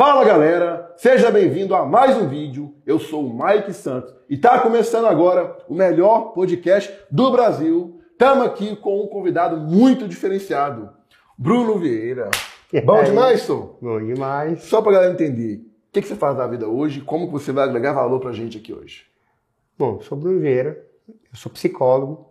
Fala galera, seja bem-vindo a mais um vídeo. Eu sou o Mike Santos e está começando agora o melhor podcast do Brasil. Estamos aqui com um convidado muito diferenciado, Bruno Vieira. Bom demais, Sou? Bom demais. Só para galera entender, o que, que você faz da vida hoje? Como que você vai agregar valor para a gente aqui hoje? Bom, sou Bruno Vieira, eu sou psicólogo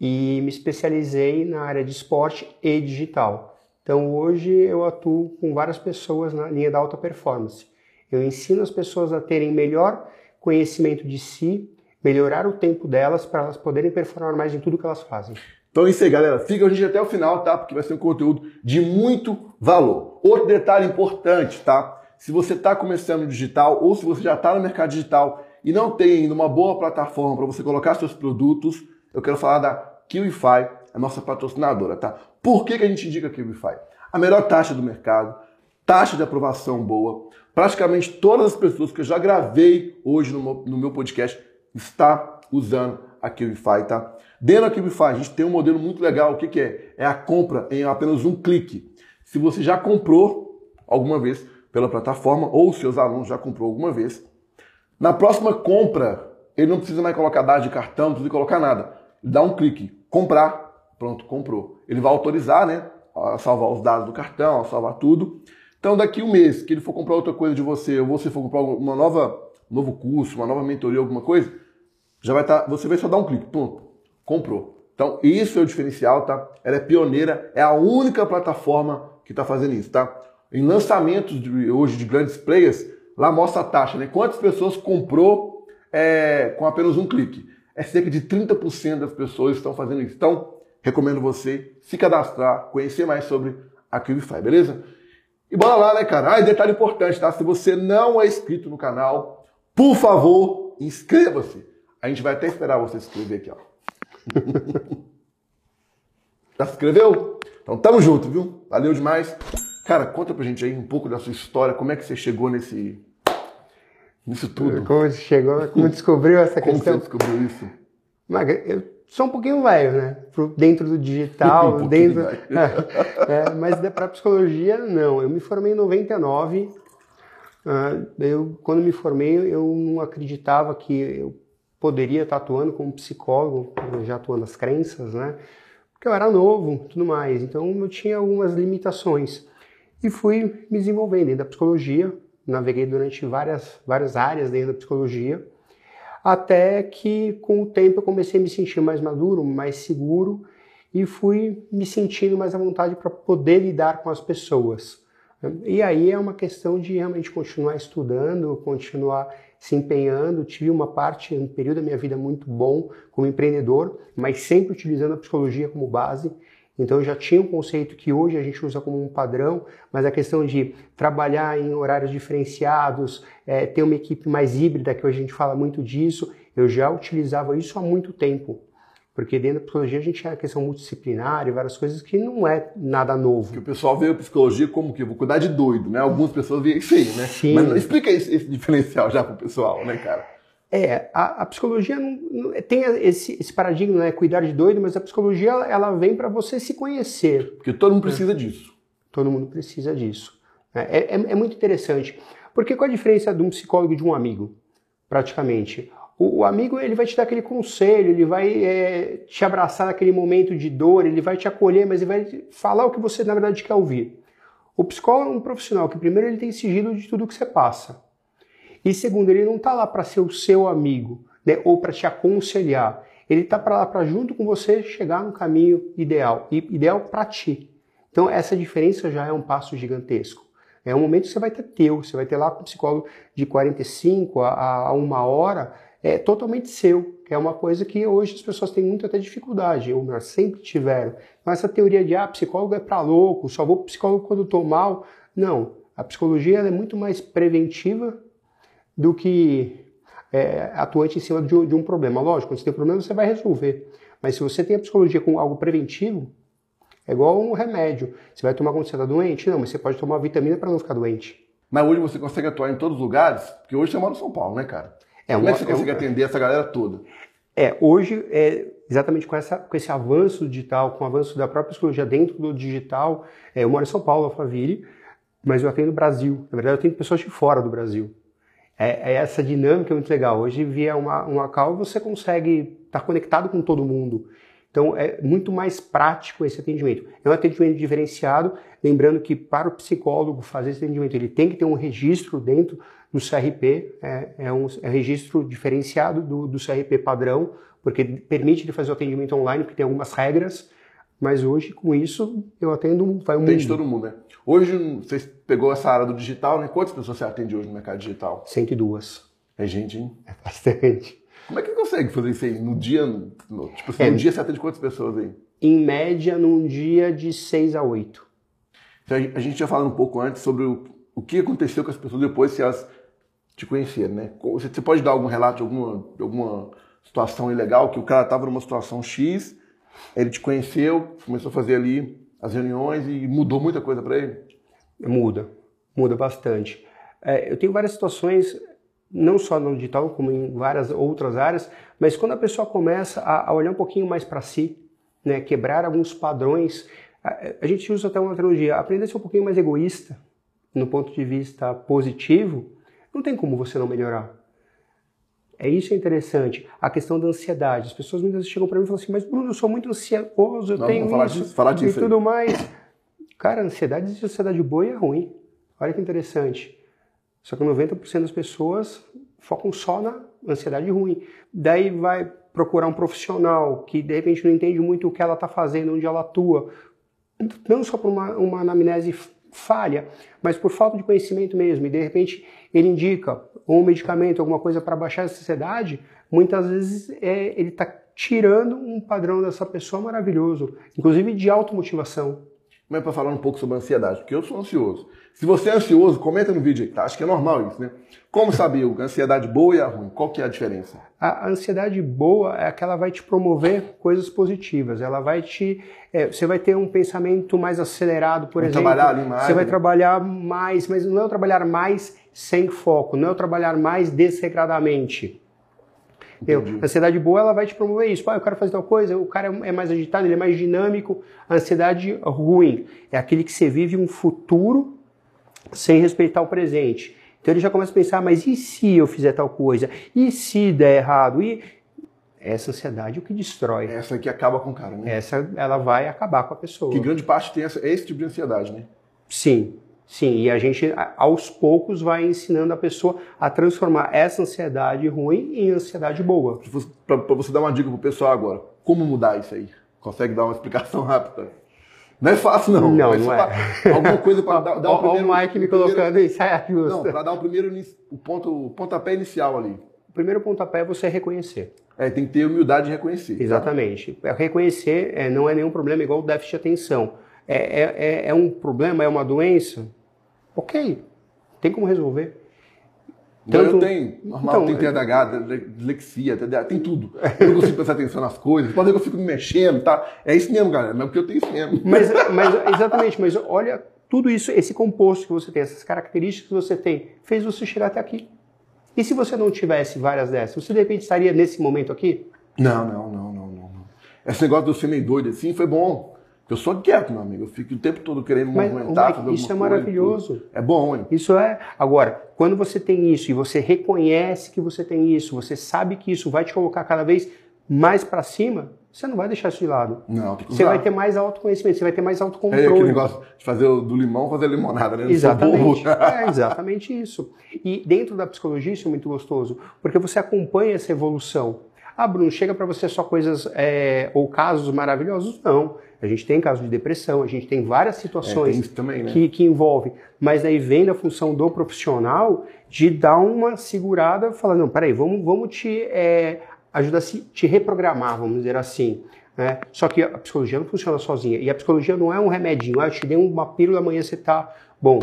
e me especializei na área de esporte e digital. Então hoje eu atuo com várias pessoas na linha da alta performance. Eu ensino as pessoas a terem melhor conhecimento de si, melhorar o tempo delas para elas poderem performar mais em tudo que elas fazem. Então é isso aí, galera. Fica a gente até o final, tá? Porque vai ser um conteúdo de muito valor. Outro detalhe importante, tá? Se você está começando no digital ou se você já está no mercado digital e não tem ainda uma boa plataforma para você colocar seus produtos, eu quero falar da Kiwify, a nossa patrocinadora, tá? Por que, que a gente indica a Kiwify? A melhor taxa do mercado, taxa de aprovação boa. Praticamente todas as pessoas que eu já gravei hoje no meu, no meu podcast está usando a Kiwify, tá? Dentro da Kiwify a gente tem um modelo muito legal. O que, que é? É a compra em apenas um clique. Se você já comprou alguma vez pela plataforma ou seus alunos já comprou alguma vez, na próxima compra ele não precisa mais colocar dados de cartão, não precisa colocar nada. Ele dá um clique, comprar, Pronto, comprou. Ele vai autorizar, né? A salvar os dados do cartão, a salvar tudo. Então, daqui um mês, que ele for comprar outra coisa de você, ou você for comprar uma nova, novo curso, uma nova mentoria, alguma coisa, já vai estar. Tá, você vai só dar um clique, pronto, comprou. Então, isso é o diferencial, tá? Ela é pioneira, é a única plataforma que está fazendo isso, tá? Em lançamentos de, hoje de grandes players, lá mostra a taxa, né? Quantas pessoas comprou é, com apenas um clique? É cerca de 30% das pessoas estão fazendo isso. Então, recomendo você se cadastrar, conhecer mais sobre a QuickFi, beleza? E bora lá, né, cara? Ah, e detalhe importante, tá? Se você não é inscrito no canal, por favor, inscreva-se. A gente vai até esperar você se inscrever aqui, ó. Já se inscreveu? Então tamo junto, viu? Valeu demais. Cara, conta pra gente aí um pouco da sua história, como é que você chegou nesse nisso tudo? Como você chegou, como descobriu essa como questão? Como você descobriu isso? Mas eu sou um pouquinho velho, né? Dentro do digital, um dentro. é, mas para psicologia, não. Eu me formei em 99. Uh, eu, quando me formei, eu não acreditava que eu poderia estar atuando como psicólogo, já atuando nas crenças, né? Porque eu era novo, tudo mais. Então eu tinha algumas limitações e fui me desenvolvendo dentro da psicologia. Naveguei durante várias várias áreas dentro da psicologia até que com o tempo eu comecei a me sentir mais maduro, mais seguro e fui me sentindo mais à vontade para poder lidar com as pessoas. E aí é uma questão de realmente continuar estudando, continuar se empenhando. Tive uma parte, um período da minha vida muito bom como empreendedor, mas sempre utilizando a psicologia como base. Então já tinha um conceito que hoje a gente usa como um padrão, mas a questão de trabalhar em horários diferenciados, é, ter uma equipe mais híbrida, que hoje a gente fala muito disso, eu já utilizava isso há muito tempo. Porque dentro da psicologia a gente tem a questão multidisciplinar e várias coisas que não é nada novo. Que o pessoal vê a psicologia como que vou cuidar de doido, né? Algumas pessoas veem isso aí, né? Sim. Mas explica esse, esse diferencial já pro pessoal, né, cara? É, a, a psicologia não, não, tem esse, esse, paradigma, né? Cuidar de doido, mas a psicologia ela, ela vem para você se conhecer. Porque todo mundo precisa é. disso. Todo mundo precisa disso. É, é, é, muito interessante. Porque qual a diferença de um psicólogo e de um amigo? Praticamente. O, o amigo ele vai te dar aquele conselho, ele vai é, te abraçar naquele momento de dor, ele vai te acolher, mas ele vai falar o que você na verdade quer ouvir. O psicólogo é um profissional que primeiro ele tem sigilo de tudo que você passa. E segundo, ele não está lá para ser o seu amigo, né, ou para te aconselhar. Ele está para lá para junto com você chegar no caminho ideal, e ideal para ti. Então essa diferença já é um passo gigantesco. É um momento que você vai ter teu, você vai ter lá com o psicólogo de 45 a, a uma hora, é totalmente seu, é uma coisa que hoje as pessoas têm muita até dificuldade, ou melhor, sempre tiveram. Então essa teoria de ah, psicólogo é para louco, só vou pro psicólogo quando estou mal. Não, a psicologia é muito mais preventiva do que é, atuante em cima de, de um problema. Lógico, quando você tem um problema, você vai resolver. Mas se você tem a psicologia com algo preventivo, é igual um remédio. Você vai tomar quando você está doente? Não, mas você pode tomar vitamina para não ficar doente. Mas hoje você consegue atuar em todos os lugares? Porque hoje você mora em São Paulo, né, cara? É, Como uma, é que você consegue é, atender essa galera toda? É, hoje, é, exatamente com, essa, com esse avanço digital, com o avanço da própria psicologia dentro do digital, é, eu moro em São Paulo, Alphaville, mas eu atendo Brasil. Na verdade, eu atendo pessoas de fora do Brasil. É, é essa dinâmica muito legal. Hoje, via uma, uma call, você consegue estar conectado com todo mundo. Então, é muito mais prático esse atendimento. É um atendimento diferenciado, lembrando que para o psicólogo fazer esse atendimento, ele tem que ter um registro dentro do CRP, é, é um é registro diferenciado do, do CRP padrão, porque permite ele fazer o atendimento online, porque tem algumas regras, mas hoje, com isso, eu atendo vai um Atende todo mundo, né? Hoje, você pegou essa área do digital, né? Quantas pessoas você atende hoje no mercado digital? 102. É gente, hein? É bastante. Como é que consegue fazer isso aí? No dia, no, tipo assim, é, no dia você atende quantas pessoas aí? Em média, num dia de 6 a 8. Então, a gente tinha falado um pouco antes sobre o, o que aconteceu com as pessoas depois se elas te conheceram, né? Você pode dar algum relato de alguma, de alguma situação ilegal que o cara estava numa situação X, ele te conheceu, começou a fazer ali as reuniões e mudou muita coisa para ele? Muda, muda bastante. É, eu tenho várias situações não só no digital, como em várias outras áreas, mas quando a pessoa começa a, a olhar um pouquinho mais para si, né, quebrar alguns padrões, a, a, gente usa até uma analogia, aprender a ser um pouquinho mais egoísta, no ponto de vista positivo, não tem como você não melhorar. É isso é interessante. A questão da ansiedade. As pessoas muitas vezes chegam para mim e falam assim, mas Bruno, eu sou muito ansioso, eu não, tenho falar isso disso, falar disso e tudo mais. Cara, ansiedade existe ansiedade boa e é ruim. Olha que interessante. Só que 90% das pessoas focam só na ansiedade ruim. Daí vai procurar um profissional que de repente não entende muito o que ela está fazendo, onde ela atua, não só por uma, uma anamnese falha, mas por falta de conhecimento mesmo. E de repente ele indica um medicamento, alguma coisa para baixar essa ansiedade, muitas vezes é, ele está tirando um padrão dessa pessoa maravilhoso, inclusive de automotivação. Mas para falar um pouco sobre ansiedade, porque eu sou ansioso. Se você é ansioso, comenta no vídeo aí, tá? Acho que é normal isso, né? Como saber a ansiedade boa e a ruim? Qual que é a diferença? A ansiedade boa é que ela vai te promover coisas positivas. Ela vai te... É, você vai ter um pensamento mais acelerado, por vai exemplo. trabalhar ali mais. Você né? vai trabalhar mais, mas não é o trabalhar mais sem foco, não é o trabalhar mais desregradamente. A ansiedade boa ela vai te promover isso. Ah, eu quero fazer tal coisa, o cara é mais agitado, ele é mais dinâmico. A ansiedade ruim é aquele que você vive um futuro sem respeitar o presente. Então ele já começa a pensar, mas e se eu fizer tal coisa? E se der errado? E essa ansiedade é o que destrói. Essa que acaba com o cara, né? Essa ela vai acabar com a pessoa. Que grande parte tem essa, é esse tipo de ansiedade, né? Sim, sim. E a gente aos poucos vai ensinando a pessoa a transformar essa ansiedade ruim em ansiedade boa. Para você dar uma dica pro pessoal agora, como mudar isso aí? Consegue dar uma explicação rápida? Não é fácil, não. Não, não é. Alguma coisa para dar, dar o primeiro... Olha o Mike me colocando aí, saia justa. Não, para dar o primeiro o ponto, o pontapé inicial ali. O primeiro pontapé é você reconhecer. É, tem que ter humildade de reconhecer. Exatamente. Tá? Reconhecer é, não é nenhum problema igual o déficit de atenção. É, é, é, é um problema, é uma doença? Ok, tem como resolver. Tanto... Eu tenho, normal, então, tem TDAH, dislexia, TDAH, tem tudo. Eu não consigo prestar atenção nas coisas, pode ver que eu fico me mexendo, tá? É isso mesmo, galera, é porque eu tenho isso mesmo. Mas, mas, exatamente, mas olha, tudo isso, esse composto que você tem, essas características que você tem, fez você chegar até aqui. E se você não tivesse várias dessas, você de repente estaria nesse momento aqui? Não, não, não, não, não. Esse negócio eu ser meio doido assim foi bom. Eu sou quieto, meu amigo. Eu fico o tempo todo querendo Mas, movimentar. Mike, isso é maravilhoso. É bom, hein? Isso é. Agora, quando você tem isso e você reconhece que você tem isso, você sabe que isso vai te colocar cada vez mais para cima, você não vai deixar isso de lado. Não, tem que Você vai ter mais autoconhecimento, você vai ter mais autocontrole. É aquele negócio de fazer do limão fazer limonada, né? Exatamente. é exatamente isso. E dentro da psicologia isso é muito gostoso, porque você acompanha essa evolução. Ah, Bruno, chega para você só coisas é, ou casos maravilhosos? Não. A gente tem casos de depressão, a gente tem várias situações é, também, né? que, que envolvem. Mas aí vem da função do profissional de dar uma segurada, falando, não, peraí, vamos, vamos te é, ajudar a te reprogramar, vamos dizer assim. Né? Só que a psicologia não funciona sozinha. E a psicologia não é um remedinho. Ah, eu te dei uma pílula, amanhã você tá bom.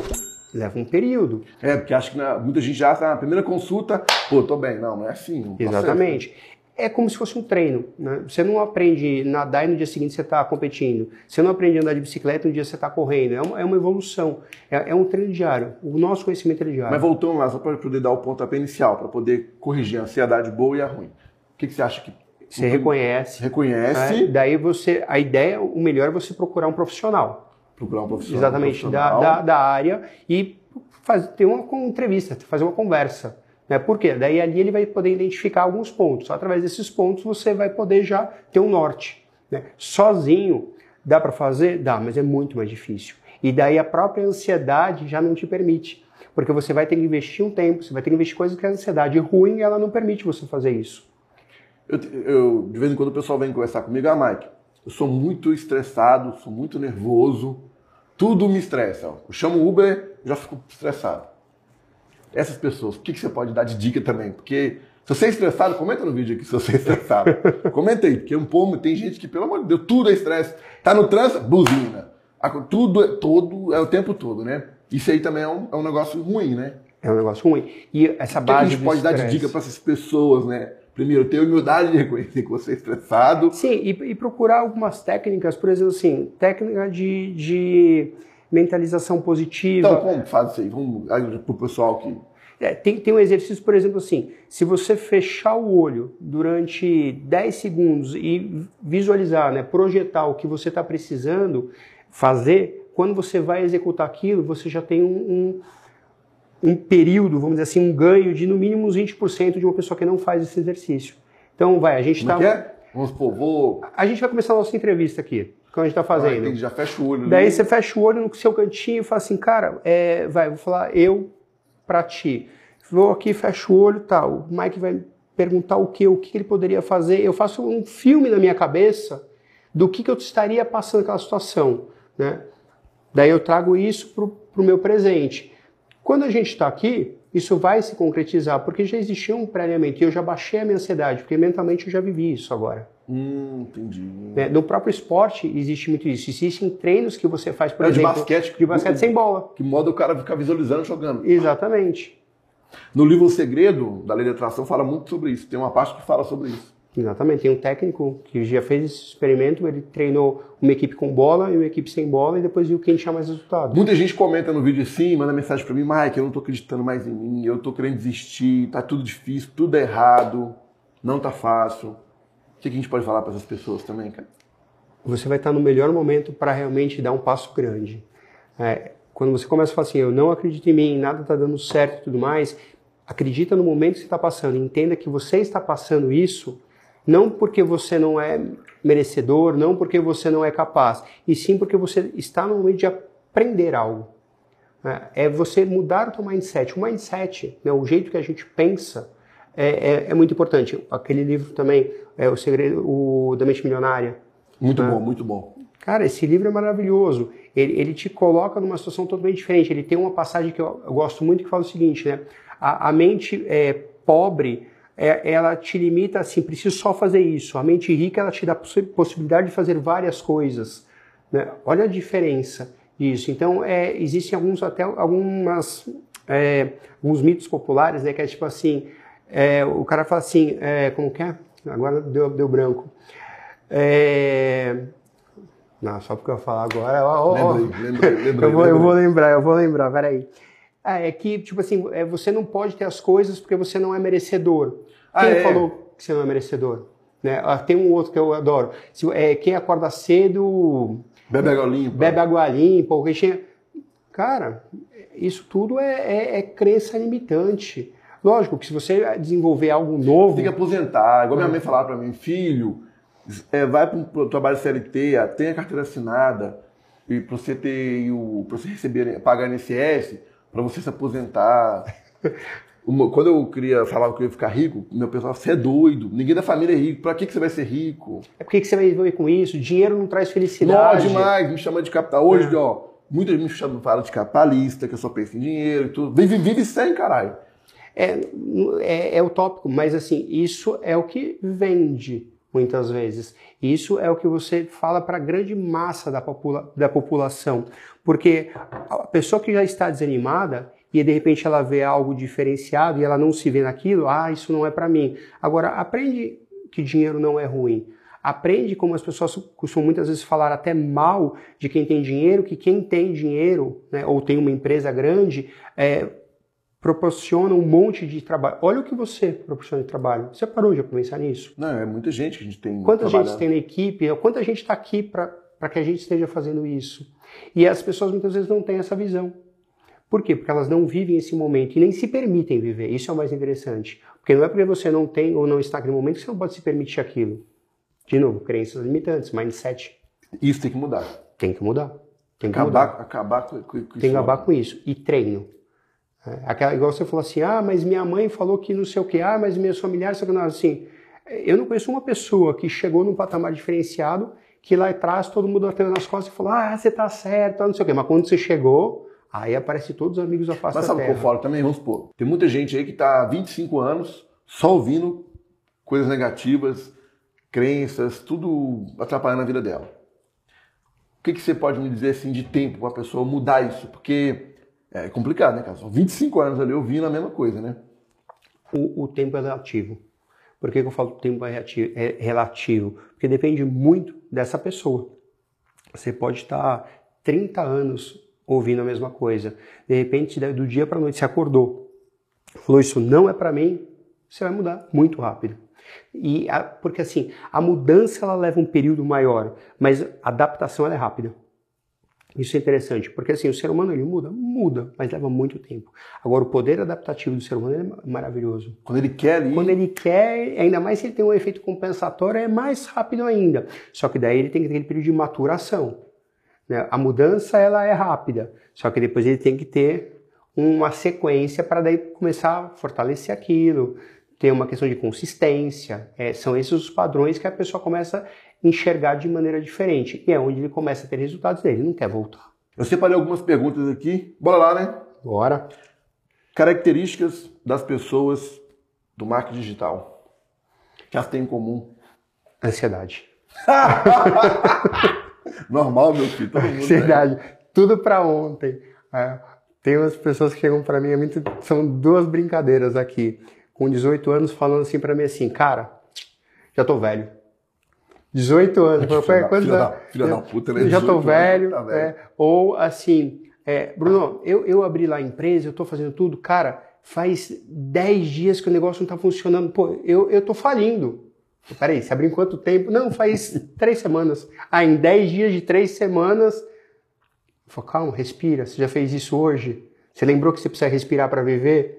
Leva um período. É, porque acho que na, muita gente já está na primeira consulta, pô, tô bem. Não, não é assim. Exatamente é como se fosse um treino. Né? Você não aprende a nadar e no dia seguinte você está competindo. Você não aprende a andar de bicicleta e no dia você está correndo. É uma, é uma evolução. É, é, um treino diário. O nosso conhecimento é diário. Mas voltando lá, só para poder dar o pontapé inicial, para poder corrigir a ansiedade boa e a ruim. O que, que você acha que. Você reconhece. Reconhece. Né? Daí você. A ideia, o melhor é você procurar um profissional procurar um profissional. Exatamente, um da, profissional. da, da área e faz, ter uma entrevista, fazer uma conversa. Né? Por quê? Daí ali ele vai poder identificar alguns pontos. Através desses pontos você vai poder já ter um norte. Né? Sozinho, dá para fazer? Dá, mas é muito mais difícil. E daí a própria ansiedade já não te permite. Porque você vai ter que investir um tempo, você vai ter que investir coisas que a ansiedade ruim, ela não permite você fazer isso. Eu, eu, de vez em quando o pessoal vem conversar comigo, ah, Mike, eu sou muito estressado, sou muito nervoso, tudo me estressa. Eu chamo o Uber, já fico estressado. Essas pessoas, o que, que você pode dar de dica também? Porque se você é estressado, comenta no vídeo aqui se você é estressado. comenta aí, porque um povo, tem gente que, pelo amor de Deus, tudo é estresse. Tá no trânsito, buzina. Tudo, é, todo, é o tempo todo, né? Isso aí também é um, é um negócio ruim, né? É um negócio ruim. E essa o que, base que a gente pode dar de dica para essas pessoas, né? Primeiro, ter humildade de reconhecer que você é estressado. Sim, e, e procurar algumas técnicas, por exemplo, assim, técnica de, de mentalização positiva. Então, como faz isso aí? Vamos para o pessoal que é, tem, tem um exercício, por exemplo, assim: se você fechar o olho durante 10 segundos e visualizar, né, projetar o que você está precisando fazer, quando você vai executar aquilo, você já tem um, um, um, período, vamos dizer assim, um ganho de no mínimo uns 20% de uma pessoa que não faz esse exercício. Então, vai, a gente está. É é? Vamos supor, vou. A gente vai começar a nossa entrevista aqui que a gente está fazendo. Ah, já fecha o olho. Daí você fecha o olho no seu cantinho e fala assim, cara, é, vai, vou falar eu para ti. Vou aqui, fecho o olho, tal. O Mike vai perguntar o que, o que ele poderia fazer. Eu faço um filme na minha cabeça do que, que eu estaria passando naquela situação, né? Daí eu trago isso para o meu presente. Quando a gente está aqui, isso vai se concretizar, porque já existia um previamente, e eu já baixei a minha ansiedade, porque mentalmente eu já vivi isso agora. Hum, entendi. Né? No próprio esporte existe muito isso. Existem treinos que você faz, por é, exemplo, de basquete, de basquete sem bola. Que moda o cara ficar visualizando jogando. Exatamente. No livro O Segredo, da Lei de Atração, fala muito sobre isso. Tem uma parte que fala sobre isso. Exatamente. Tem um técnico que já fez esse experimento, ele treinou uma equipe com bola e uma equipe sem bola e depois viu quem tinha mais resultado. Muita gente comenta no vídeo assim, manda mensagem para mim, Mike, eu não tô acreditando mais em mim, eu tô querendo desistir, tá tudo difícil, tudo é errado, não tá fácil. O que a gente pode falar para essas pessoas também, cara? Você vai estar no melhor momento para realmente dar um passo grande. É, quando você começa a falar assim, eu não acredito em mim, nada está dando certo e tudo mais, acredita no momento que você está passando, entenda que você está passando isso não porque você não é merecedor, não porque você não é capaz, e sim porque você está no momento de aprender algo. É, é você mudar o seu mindset. O mindset, né, o jeito que a gente pensa, é, é, é, muito importante. Aquele livro também, é o segredo, o da mente milionária. Muito né? bom, muito bom. Cara, esse livro é maravilhoso. Ele, ele, te coloca numa situação totalmente diferente. Ele tem uma passagem que eu, eu gosto muito que fala o seguinte, né? A, a mente é, pobre, é, ela te limita assim, preciso só fazer isso. A mente rica, ela te dá a possibilidade de fazer várias coisas. Né? Olha a diferença disso. Então, é, existem alguns até algumas é, alguns mitos populares, né? Que é tipo assim, é, o cara fala assim, é, como que é? Agora deu, deu branco. É, não, só porque eu falar agora. Lembrei, lembrei, lembrei, eu, vou, eu vou lembrar, eu vou lembrar, peraí. Ah, é que, tipo assim, é, você não pode ter as coisas porque você não é merecedor. Quem ah, é? falou que você não é merecedor? Né? Ah, tem um outro que eu adoro. Se, é, quem acorda cedo. Bebe água limpa. Bebe água limpa. Ou Cara, isso tudo é, é, é crença limitante. Lógico que se você desenvolver algo novo. Tem que aposentar. Igual minha mãe falava para mim, filho, é, vai para o trabalho CLT, tenha carteira assinada, e para você ter o. para você receber, pagar INSS, para você se aposentar. Uma, quando eu queria falar que eu ia ficar rico, meu pessoal, você é doido, ninguém da família é rico, pra que, que você vai ser rico? É porque que você vai ver com isso? Dinheiro não traz felicidade. Não, demais, me chama de capital. Hoje, é. ó, muita gente me chama, fala de capitalista, que eu só penso em dinheiro e tudo. Vive, vive sem, caralho. É, é, é utópico, mas assim, isso é o que vende muitas vezes. Isso é o que você fala para a grande massa da, popula da população. Porque a pessoa que já está desanimada, e de repente ela vê algo diferenciado e ela não se vê naquilo, ah, isso não é para mim. Agora, aprende que dinheiro não é ruim. Aprende como as pessoas costumam muitas vezes falar até mal de quem tem dinheiro, que quem tem dinheiro, né, ou tem uma empresa grande, é, proporciona um monte de trabalho. Olha o que você proporciona de trabalho. Você parou de pensar nisso? Não, é muita gente que a gente tem. Quanta gente tem na equipe? Quanta gente está aqui para para que a gente esteja fazendo isso. E as pessoas muitas vezes não têm essa visão. Por quê? Porque elas não vivem esse momento e nem se permitem viver. Isso é o mais interessante. Porque não é porque você não tem ou não está naquele momento que você não pode se permitir aquilo. De novo, crenças limitantes, mindset. Isso tem que mudar. Tem que mudar. Tem que acabar, mudar. acabar com, com, com Tem que isso. acabar com isso. E treino. É, aquela, igual você falou assim, ah, mas minha mãe falou que não sei o que, ah, mas meus familiares, sei o que não, assim, eu não conheço uma pessoa que chegou num patamar diferenciado que lá atrás todo mundo bateu nas costas e falou, ah, você tá certo, não sei o quê. Mas quando você chegou, aí aparece todos os amigos da face Mas da sabe o que eu falo também? Vamos supor. Tem muita gente aí que tá há 25 anos só ouvindo coisas negativas, crenças, tudo atrapalhando a vida dela. O que, que você pode me dizer assim de tempo para a pessoa mudar isso? Porque é complicado, né, cara? São 25 anos ali ouvindo a mesma coisa, né? o, o tempo é relativo. Por que, que eu falo que o tempo é relativo? é relativo? Porque depende muito dessa pessoa. Você pode estar 30 anos ouvindo a mesma coisa. De repente, do dia para noite, você acordou, falou isso não é para mim, você vai mudar muito rápido. E a- porque assim, a mudança ela leva um período maior, mas a adaptação ela é rápida. Isso é interessante, porque assim, o ser humano ele muda, muda, mas leva muito tempo. Agora, o poder adaptativo do ser humano é maravilhoso. Quando ele quer ali. Quando ele quer, ainda mais se ele tem um efeito compensatório, é mais rápido ainda. Só que daí ele tem que ter aquele período de maturação. né? A mudança ela é rápida, só que depois ele tem que ter uma sequência para daí começar a fortalecer aquilo, ter uma questão de consistência. É, são esses os padrões que a pessoa começa a enxergar de maneira diferente. E é onde ele começa a ter resultados dele, ele não quer voltar. Eu separei algumas perguntas aqui. Bora lá, né? Bora. Características das pessoas do marketing digital. Que elas têm em comum. Ansiedade. Normal, meu filho. Todo né? Ansiedade. Tudo pra ontem. É, tem umas pessoas que chegam pra mim, é são duas brincadeiras aqui, com 18 anos, falando assim pra mim assim, cara, já tô velho. 18 anos. Filha da- quantos filha da- anos? filha da puta, né? Já 18 tô velho. tá velho. é, ou assim, é, Bruno, eu, eu abri lá a empresa, eu tô fazendo tudo, cara, faz 10 dias que o negócio não tá funcionando. Pô, eu, eu tô falindo. Peraí, você abriu em quanto tempo? Não, faz três semanas. Ah, em 10 dias de três semanas. Eu falo, calma, respira. Você já fez isso hoje? Você lembrou que você precisa respirar para viver?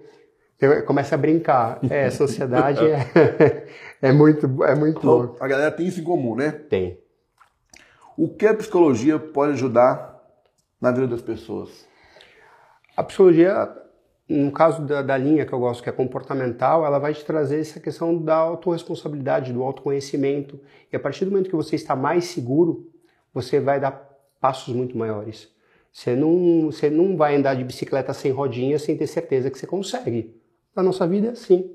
Começa a brincar. É, essa ansiedade é, é muito, é muito louco. Então, a galera tem isso em comum, né? Tem. O que a psicologia pode ajudar na vida das pessoas? A psicologia, no caso da, da linha que eu gosto, que é comportamental, ela vai te trazer essa questão da autorresponsabilidade, do autoconhecimento. E a partir do momento que você está mais seguro, você vai dar passos muito maiores. Você não, você não vai andar de bicicleta sem rodinha sem ter certeza que você consegue. Na nossa vida é assim.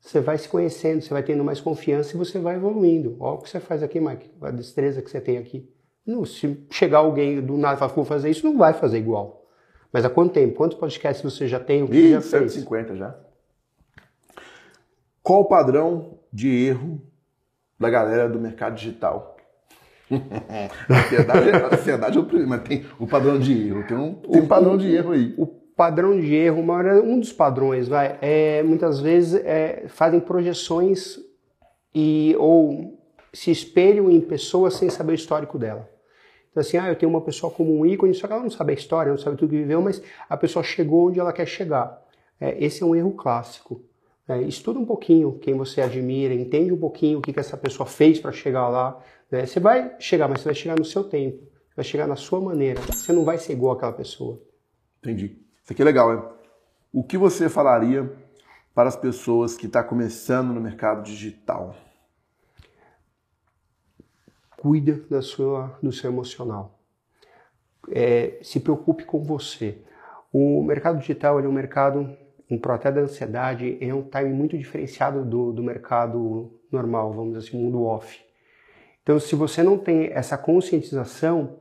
Você vai se conhecendo, você vai tendo mais confiança e você vai evoluindo. Olha o que você faz aqui, Mike, a destreza que você tem aqui. Não, se chegar alguém do nada e falar, vou fazer isso, não vai fazer igual. Mas há quanto tempo? Quantos podcasts você já tem? O que Ih, já fez? 150 já. Qual o padrão de erro da galera do mercado digital? é- ansiedade é o primeiro, mas tem o padrão de erro. Tem um, tem um padrão de erro aí. O padrão de erro, hora- um dos padrões, vai, é, muitas vezes é, fazem projeções e ou se espelham em pessoas sem saber o histórico dela. Então assim, ah, eu tenho uma pessoa como um ícone, só que ela não sabe a história, não sabe tudo que viveu, mas a pessoa chegou onde ela quer chegar. É, esse é um erro clássico. É, estuda um pouquinho quem você admira, entende um pouquinho o que, que essa pessoa fez para chegar lá. né? Você vai chegar, mas você vai chegar no seu tempo, vai chegar na sua maneira. Você não vai ser igual àquela pessoa. Entendi. Isso aqui é legal, hein? O que você falaria para as pessoas que estão começando no mercado digital? cuida da sua, do seu emocional. É, se preocupe com você. O mercado digital é um mercado, em pro até da ansiedade, é um time muito diferenciado do, do mercado normal, vamos dizer assim, mundo off. Então, se você não tem essa conscientização,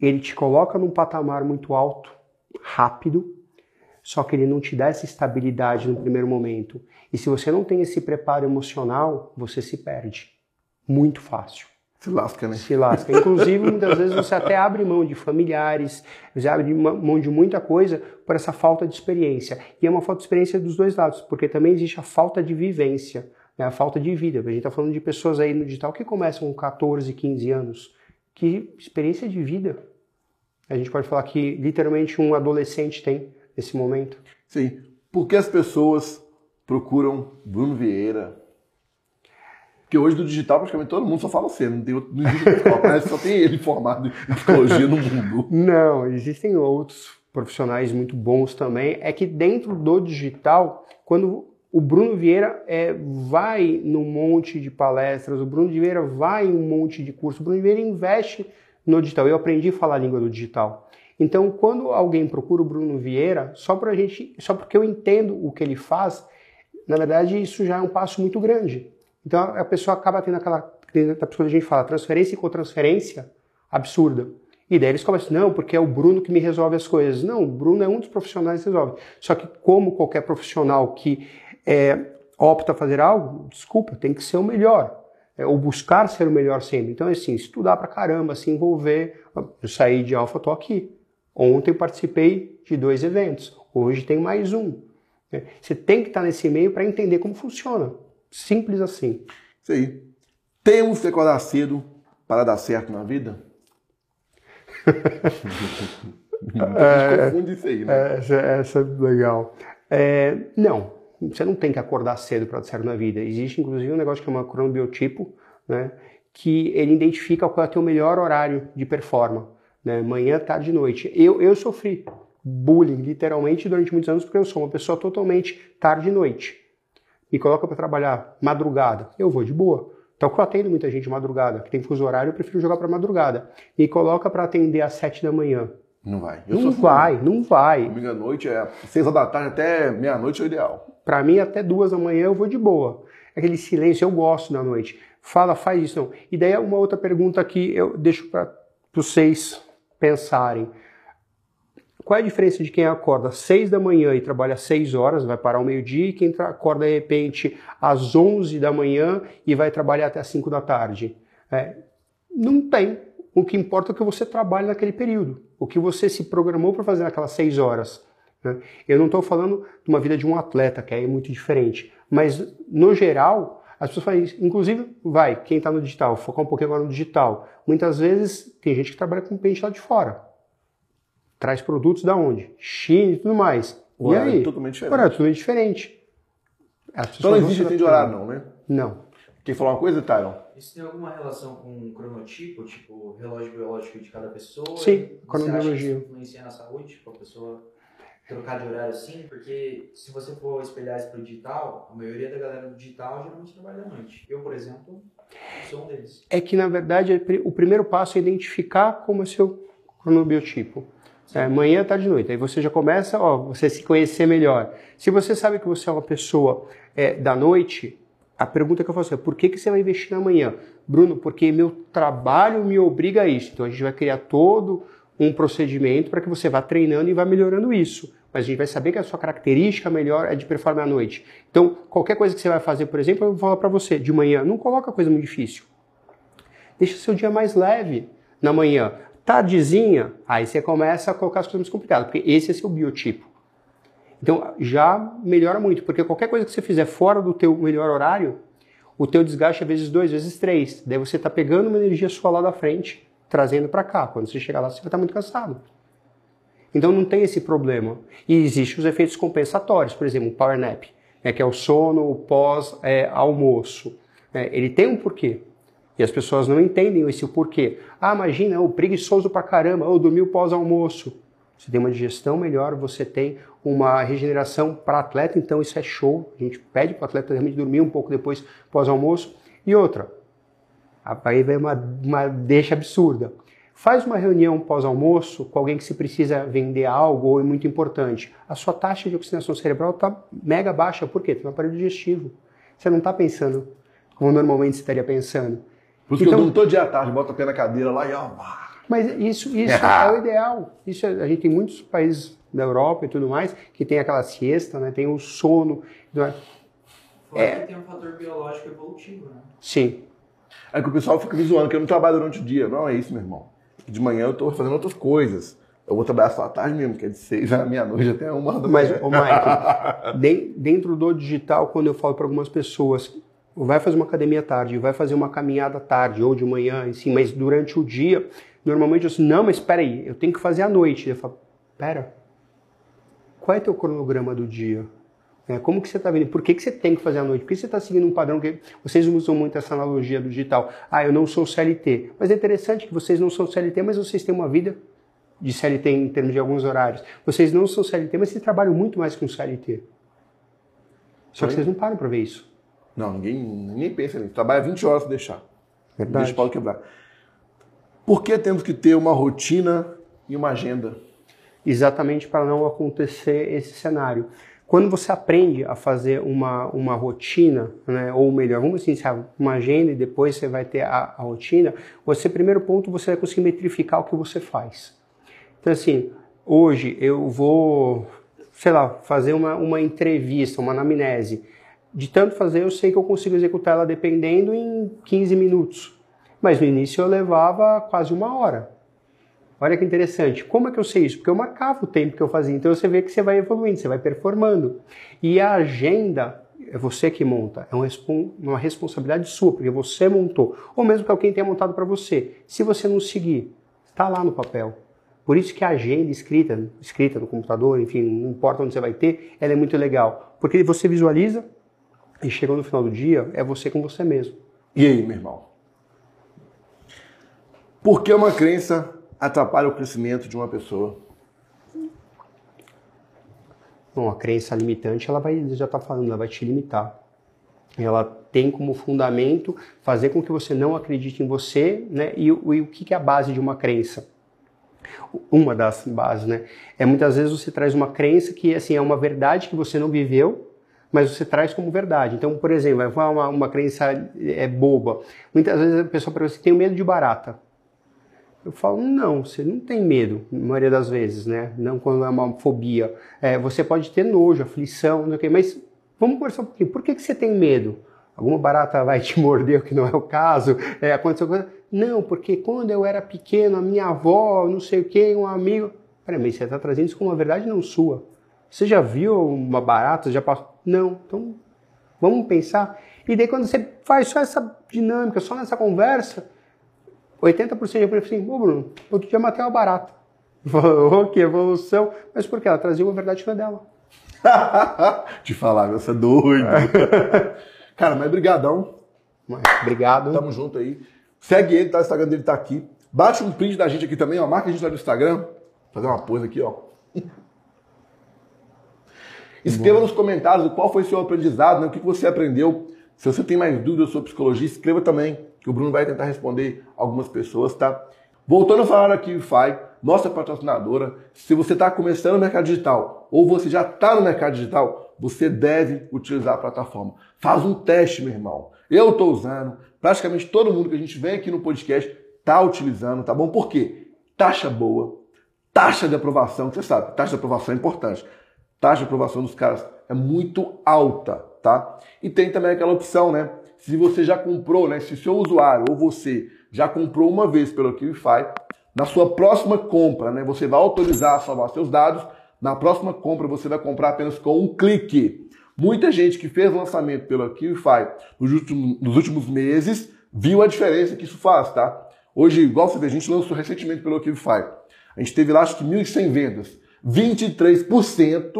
ele te coloca num patamar muito alto, rápido, só que ele não te dá essa estabilidade no primeiro momento. E se você não tem esse preparo emocional, você se perde. Muito fácil Se lasca, né? se lasca. Inclusive, muitas vezes você até abre mão de familiares, você abre mão de muita coisa por essa falta de experiência. E é uma falta de experiência dos dois lados, porque também existe a falta de vivência, né? a falta de vida. A gente está falando de pessoas aí no digital que começam com 14, 15 anos, que experiência de vida a gente pode falar que literalmente um adolescente tem nesse momento? Sim. Por que as pessoas procuram Bruno Vieira? Porque hoje do digital praticamente todo mundo só fala você, não tem outro, não existe outro, né? só tem ele formado em psicologia no mundo. Não, existem outros profissionais muito bons também. É que dentro do digital, quando o Bruno Vieira é, vai num monte de palestras, o Bruno Vieira vai em um monte de cursos, o Bruno Vieira investe no digital. Eu aprendi a falar a língua do digital. Então, quando alguém procura o Bruno Vieira, só pra gente, só porque eu entendo o que ele faz, na verdade isso já é um passo muito grande. Então a pessoa acaba tendo aquela a gente fala transferência com transferência absurda. E daí eles começam, não, porque é o Bruno que me resolve as coisas. Não, o Bruno é um dos profissionais que resolve. Só que como qualquer profissional que é, opta a fazer algo, desculpa, tem que ser o melhor. É, ou buscar ser o melhor sempre. Então, é assim, estudar pra caramba, se envolver. Eu saí de Alpha, tô aqui. Ontem eu participei de dois eventos. Hoje tem mais um. Né? Você tem que estar nesse meio para entender como funciona. Simples assim. Isso aí. Temos que acordar cedo para dar certo na vida? é, confunde isso aí, né? Essa, essa é legal. É, não, você não tem que acordar cedo para dar certo na vida. Existe inclusive um negócio que chama cronobiotipo, né? Que ele identifica qual é o teu melhor horário de performance. Né? Manhã, tarde e noite. Eu, eu sofri bullying, literalmente, durante muitos anos, porque eu sou uma pessoa totalmente tarde e noite me coloca para trabalhar madrugada, eu vou de boa. Então, eu atendo muita gente de madrugada, que tem fuso horário, eu prefiro jogar para madrugada. Me coloca para atender às sete da manhã. Não vai. Eu não vai, não vai. Domingo à noite é seis da tarde até meia-noite é o ideal. Para mim, até duas da manhã eu vou de boa. Aquele silêncio, eu gosto da noite. Fala, faz isso. Não. E daí uma outra pergunta que eu deixo para vocês pensarem. Qual é a diferença de quem acorda às 6 da manhã e trabalha 6 horas, vai parar ao meio-dia, e quem acorda de repente às 11 da manhã e vai trabalhar até às 5 da tarde? É, não tem. O que importa é que você trabalhe naquele período, o que você se programou para fazer naquelas 6 horas. Né? Eu não estou falando de uma vida de um atleta, que é muito diferente, mas no geral, as pessoas falam isso. Inclusive, vai, quem está no digital, focar um pouquinho agora no digital. Muitas vezes tem gente que trabalha com pente lá de fora traz produtos da onde? China e tudo mais. O e aí? É totalmente diferente. Horário é totalmente diferente. então não existe fim de horário não, né? Não. Quer falar uma coisa, Tyron? Isso tem alguma relação com o cronotipo, tipo relógio biológico de cada pessoa? Sim, cronologia. Isso influencia na saúde, tipo, a pessoa trocar de horário assim? Porque se você for espelhar isso para o digital, a maioria da galera do digital geralmente trabalha à noite. Eu, por exemplo, sou um deles. É que, na verdade, o primeiro passo é identificar como é seu cronobiotipo. É, manhã, tarde e noite. Aí você já começa, ó, você se conhecer melhor. Se você sabe que você é uma pessoa é, da noite, a pergunta que eu faço é, por que, que você vai investir na manhã? Bruno, porque meu trabalho me obriga a isso. Então a gente vai criar todo um procedimento para que você vá treinando e vá melhorando isso. Mas a gente vai saber que a sua característica melhor é de performar à noite. Então, qualquer coisa que você vai fazer, por exemplo, eu vou falar para você, de manhã, não coloca coisa muito difícil. Deixa seu dia mais leve na manhã. Tardezinha, aí você começa a colocar as coisas mais complicadas, porque esse é seu biotipo. Então já melhora muito, porque qualquer coisa que você fizer fora do teu melhor horário, o teu desgaste é vezes dois, vezes três. Daí você está pegando uma energia sua lá da frente, trazendo para cá. Quando você chegar lá, você vai estar tá muito cansado. Então não tem esse problema. E existem os efeitos compensatórios, por exemplo, o power nap, né, que é o sono pós-almoço. É, é, ele tem um porquê. E as pessoas não entendem esse porquê. Ah, imagina, o preguiçoso pra caramba, ou dormiu pós-almoço. Você tem uma digestão melhor, você tem uma regeneração para atleta, então isso é show. A gente pede para o atleta realmente dormir um pouco depois pós-almoço. E outra, aí vem uma, uma deixa absurda. Faz uma reunião pós-almoço com alguém que se precisa vender algo ou é muito importante. A sua taxa de oxigenação cerebral está mega baixa. Por quê? Tem um aparelho digestivo. Você não está pensando como normalmente você estaria pensando. Por isso então, que eu então- durmo todo dia à tarde, boto a pé na cadeira lá e ó. Mas isso, isso é o ideal. Isso é, a gente tem muitos países da Europa e tudo mais que tem aquela siesta, né? Tem o sono. Fora é, que tem um fator biológico evolutivo, né? Sim. É que o pessoal fica me zoando que eu não trabalho durante o dia. Não é isso, meu irmão. De manhã eu estou fazendo outras coisas. Eu vou trabalhar só à tarde mesmo, que é de seis à meia-noite até uma da Mas, ô Mike, dentro do digital, quando eu falo para algumas pessoas vai fazer uma academia tarde, vai fazer uma caminhada tarde ou de manhã, assim, mas durante o dia, normalmente eu assim, não, mas espera aí, eu tenho que fazer à noite. Eu falo, pera, qual é teu cronograma do dia? É, como que você está vendo? Por que, que você tem que fazer à noite? Por que você está seguindo um padrão que vocês usam muito essa analogia do digital? Ah, eu não sou CLT. Mas é interessante que vocês não são CLT, mas vocês têm uma vida de CLT em termos de alguns horários. Vocês não são CLT, mas vocês trabalham muito mais que um CLT. Só que vocês não param para ver isso. Não, ninguém, ninguém pensa nisso. Trabalha 20 horas para deixar. Verdade. Deixa o pau quebrar. Por que temos que ter uma rotina e uma agenda? Exatamente para não acontecer esse cenário. Quando você aprende a fazer uma, uma rotina, né, ou melhor, vamos assim, uma agenda e depois você vai ter a, a rotina, você, primeiro ponto, você vai conseguir metrificar o que você faz. Então, assim, hoje eu vou, sei lá, fazer uma, uma entrevista, uma anamnese. De tanto fazer, eu sei que eu consigo executar ela dependendo em 15 minutos. Mas no início eu levava quase uma hora. Olha que interessante. Como é que eu sei isso? Porque eu marcava o tempo que eu fazia. Então você vê que você vai evoluindo, você vai performando. E a agenda é você que monta. É uma responsabilidade sua, porque você montou. Ou mesmo que alguém tenha montado para você. Se você não seguir, está lá no papel. Por isso que a agenda escrita, escrita no computador, enfim, não importa onde você vai ter, ela é muito legal. Porque você visualiza e chega no final do dia, é você com você mesmo. E aí, meu irmão? Por que uma crença atrapalha o crescimento de uma pessoa? Bom, a crença limitante, ela vai, já está falando, ela vai te limitar. Ela tem como fundamento fazer com que você não acredite em você, né? E, e o que é a base de uma crença? Uma das bases, né? É muitas vezes você traz uma crença que assim é uma verdade que você não viveu, mas você traz como verdade. Então, por exemplo, uma, uma crença é boba. Muitas vezes a pessoa pergunta: "Tem medo de barata?" Eu falo, não, você não tem medo, na maioria das vezes, né? Não quando é uma fobia. É, você pode ter nojo, aflição, não sei o quê, mas vamos conversar um pouquinho. Por que, que você tem medo? Alguma barata vai te morder, que não é o caso? É, aconteceu coisa? Não, porque quando eu era pequeno, a minha avó, não sei o quê, um amigo. Peraí, mas você está trazendo isso como uma verdade não sua. Você já viu uma barata? Já passou? Não. Então, vamos pensar. E daí, quando você faz só essa dinâmica, só nessa conversa, 80% de assim, ô Bruno, outro dia matei uma barata. Falou, que evolução. Mas por quê? Ela trazia uma verdade que dela. Te falar, você é doido. Cara, mas brigadão. Obrigado. Tamo junto aí. Segue ele, tá? O Instagram dele tá aqui. Bate um print da gente aqui também, ó. Marca a gente lá no Instagram. Vou fazer uma pose aqui, ó. Escreva Bom. nos comentários qual foi o seu aprendizado, né? o que você aprendeu. Se você tem mais dúvidas sobre psicologia, escreva também o Bruno vai tentar responder algumas pessoas, tá? Voltando a falar aqui FI, nossa patrocinadora, se você está começando no mercado digital ou você já está no mercado digital, você deve utilizar a plataforma. Faz um teste, meu irmão. Eu estou usando, praticamente todo mundo que a gente vem aqui no podcast está utilizando, tá bom? Por quê? Taxa boa, taxa de aprovação, você sabe, taxa de aprovação é importante. Taxa de aprovação dos caras é muito alta, tá? E tem também aquela opção, né? Se você já comprou, né, se o seu usuário ou você já comprou uma vez pelo QIFI, na sua próxima compra, né, você vai autorizar a salvar seus dados, na próxima compra você vai comprar apenas com um clique. Muita gente que fez lançamento pelo QIFI nos últimos, nos últimos meses viu a diferença que isso faz, tá? Hoje, igual você vê, a gente lançou recentemente pelo QIFI. A gente teve lá acho que 1.100 vendas. 23%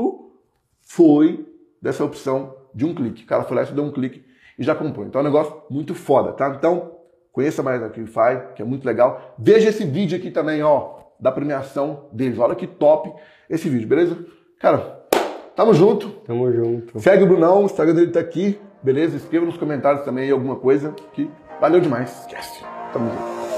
foi dessa opção de um clique. O cara foi lá e deu um clique e já comprou. Então é um negócio muito foda, tá? Então, conheça mais a QFI, que é muito legal. Veja esse vídeo aqui também, ó, da premiação deles. Olha que top esse vídeo, beleza? Cara, tamo junto. Tamo junto. Segue o Brunão, o Instagram dele tá aqui, beleza? Escreva nos comentários também alguma coisa que valeu demais. Esquece. Tamo junto.